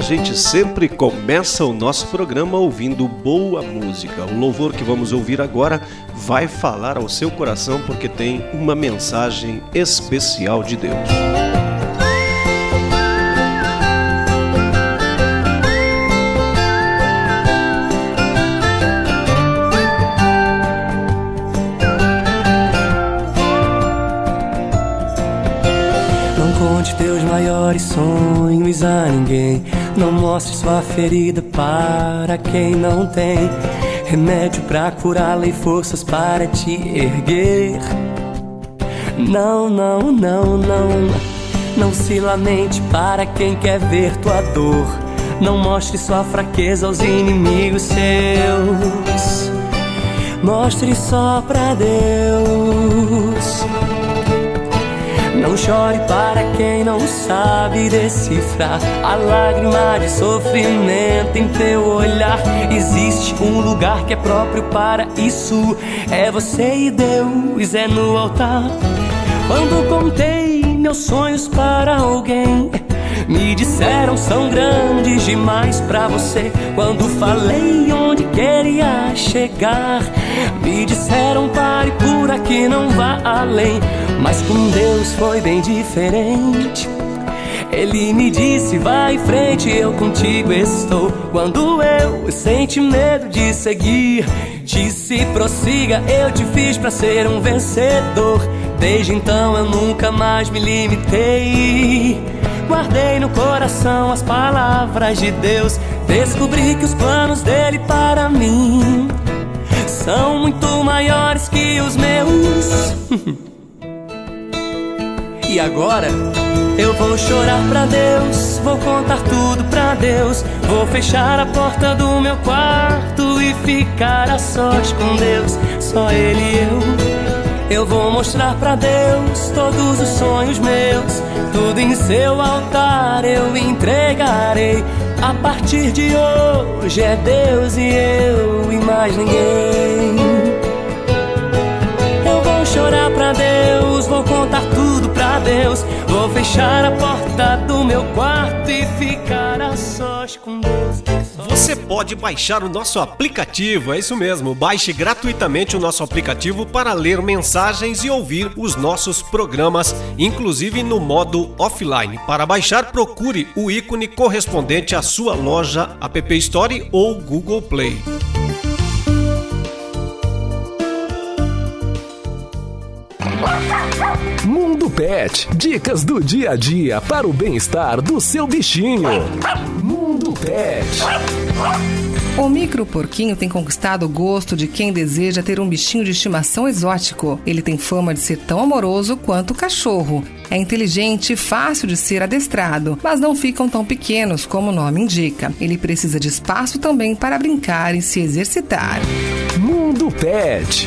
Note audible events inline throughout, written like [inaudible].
A gente sempre começa o nosso programa ouvindo boa música. O louvor que vamos ouvir agora vai falar ao seu coração porque tem uma mensagem especial de Deus. Não mostre sua ferida para quem não tem remédio para curá-la e forças para te erguer. Não, não, não, não. Não se lamente para quem quer ver tua dor. Não mostre sua fraqueza aos inimigos seus. Mostre só pra Deus. Chore para quem não sabe decifrar a lágrima de sofrimento em teu olhar. Existe um lugar que é próprio para isso. É você e Deus, é no altar. Quando contei meus sonhos para alguém, me disseram são grandes demais para você. Quando falei onde queria chegar, me disseram pare por aqui, não vá além. Mas com Deus foi bem diferente. Ele me disse: vai em frente, eu contigo estou. Quando eu senti medo de seguir, disse: prossiga, eu te fiz pra ser um vencedor. Desde então eu nunca mais me limitei. Guardei no coração as palavras de Deus. Descobri que os planos dele para mim são muito maiores que os meus. [laughs] E agora eu vou chorar pra Deus, vou contar tudo pra Deus, vou fechar a porta do meu quarto e ficar a sós com Deus, só Ele e eu. Eu vou mostrar pra Deus todos os sonhos meus, tudo em seu altar eu entregarei. A partir de hoje é Deus e eu e mais ninguém. Eu vou chorar pra Deus, vou contar tudo pra Deus. Vou fechar a porta do meu quarto e ficar a sós com Deus. Você pode baixar o nosso aplicativo, é isso mesmo. Baixe gratuitamente o nosso aplicativo para ler mensagens e ouvir os nossos programas, inclusive no modo offline. Para baixar, procure o ícone correspondente à sua loja App Store ou Google Play. Mundo Pet, dicas do dia a dia para o bem-estar do seu bichinho. Mundo Pet. O micro porquinho tem conquistado o gosto de quem deseja ter um bichinho de estimação exótico. Ele tem fama de ser tão amoroso quanto o cachorro. É inteligente e fácil de ser adestrado, mas não ficam tão pequenos como o nome indica. Ele precisa de espaço também para brincar e se exercitar. Mundo Pet.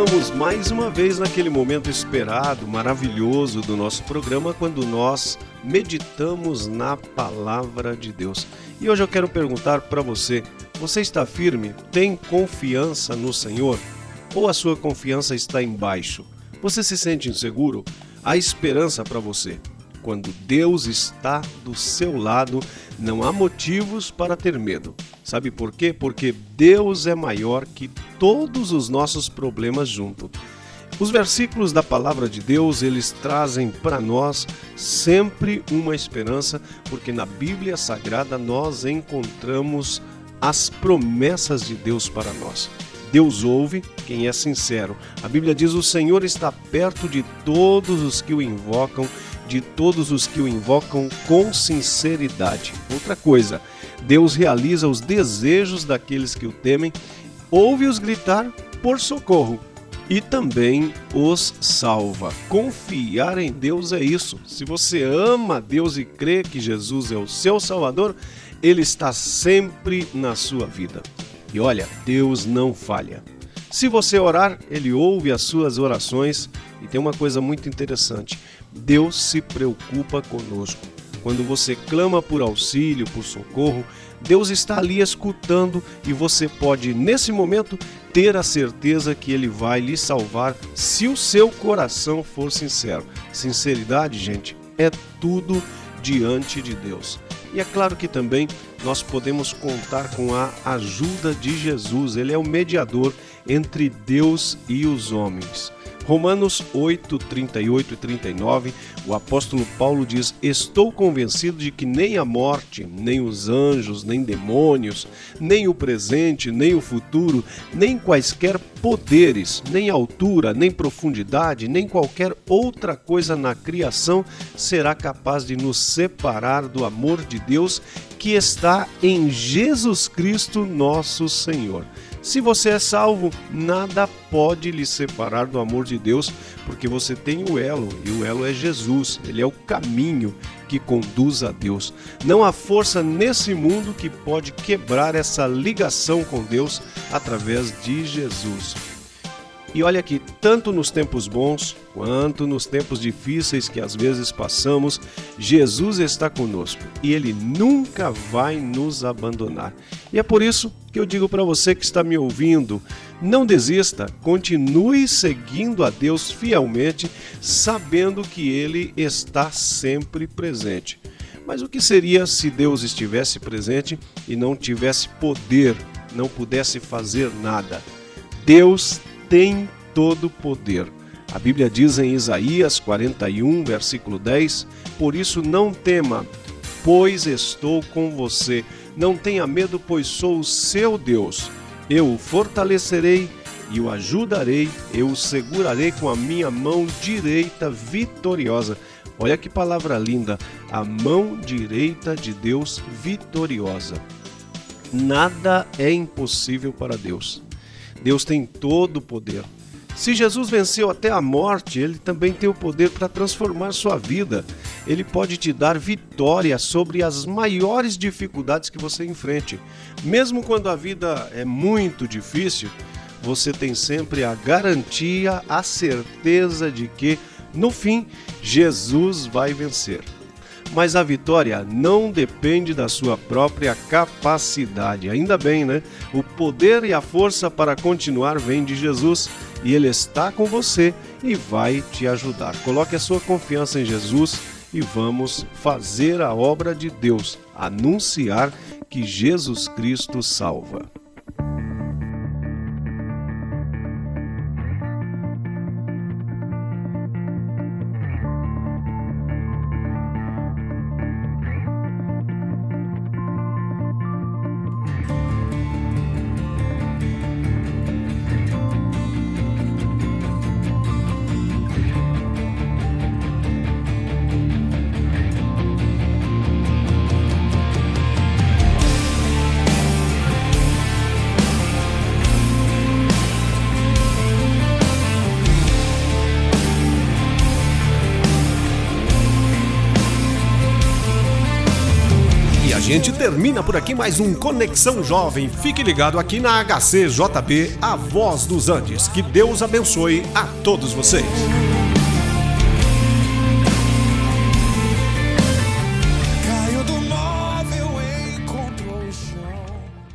chegamos mais uma vez naquele momento esperado, maravilhoso do nosso programa, quando nós meditamos na palavra de Deus. E hoje eu quero perguntar para você: você está firme? Tem confiança no Senhor? Ou a sua confiança está embaixo? Você se sente inseguro? Há esperança para você. Quando Deus está do seu lado, não há motivos para ter medo. Sabe por quê? Porque Deus é maior que todos os nossos problemas junto. Os versículos da palavra de Deus, eles trazem para nós sempre uma esperança, porque na Bíblia Sagrada nós encontramos as promessas de Deus para nós. Deus ouve quem é sincero. A Bíblia diz: "O Senhor está perto de todos os que o invocam, de todos os que o invocam com sinceridade". Outra coisa, Deus realiza os desejos daqueles que o temem, ouve-os gritar por socorro e também os salva. Confiar em Deus é isso. Se você ama Deus e crê que Jesus é o seu Salvador, ele está sempre na sua vida. E olha, Deus não falha. Se você orar, ele ouve as suas orações e tem uma coisa muito interessante: Deus se preocupa conosco. Quando você clama por auxílio, por socorro, Deus está ali escutando e você pode, nesse momento, ter a certeza que Ele vai lhe salvar se o seu coração for sincero. Sinceridade, gente, é tudo diante de Deus. E é claro que também nós podemos contar com a ajuda de Jesus, ele é o mediador entre Deus e os homens. Romanos 8, 38 e 39, o apóstolo Paulo diz: Estou convencido de que nem a morte, nem os anjos, nem demônios, nem o presente, nem o futuro, nem quaisquer poderes, nem altura, nem profundidade, nem qualquer outra coisa na criação será capaz de nos separar do amor de Deus que está em Jesus Cristo, nosso Senhor. Se você é salvo, nada pode lhe separar do amor de Deus, porque você tem o elo, e o elo é Jesus, ele é o caminho que conduz a Deus. Não há força nesse mundo que pode quebrar essa ligação com Deus através de Jesus. E olha aqui, tanto nos tempos bons quanto nos tempos difíceis que às vezes passamos, Jesus está conosco e ele nunca vai nos abandonar. E é por isso que eu digo para você que está me ouvindo, não desista, continue seguindo a Deus fielmente, sabendo que ele está sempre presente. Mas o que seria se Deus estivesse presente e não tivesse poder, não pudesse fazer nada? Deus tem todo o poder. A Bíblia diz em Isaías 41, versículo 10: Por isso não tema, pois estou com você. Não tenha medo, pois sou o seu Deus. Eu o fortalecerei e o ajudarei, eu o segurarei com a minha mão direita vitoriosa. Olha que palavra linda, a mão direita de Deus vitoriosa. Nada é impossível para Deus. Deus tem todo o poder. Se Jesus venceu até a morte, ele também tem o poder para transformar sua vida. Ele pode te dar vitória sobre as maiores dificuldades que você enfrente. Mesmo quando a vida é muito difícil, você tem sempre a garantia, a certeza de que, no fim, Jesus vai vencer mas a vitória não depende da sua própria capacidade. Ainda bem, né? O poder e a força para continuar vem de Jesus e Ele está com você e vai te ajudar. Coloque a sua confiança em Jesus e vamos fazer a obra de Deus, anunciar que Jesus Cristo salva. A gente termina por aqui mais um Conexão Jovem. Fique ligado aqui na HCJB, a voz dos Andes. Que Deus abençoe a todos vocês.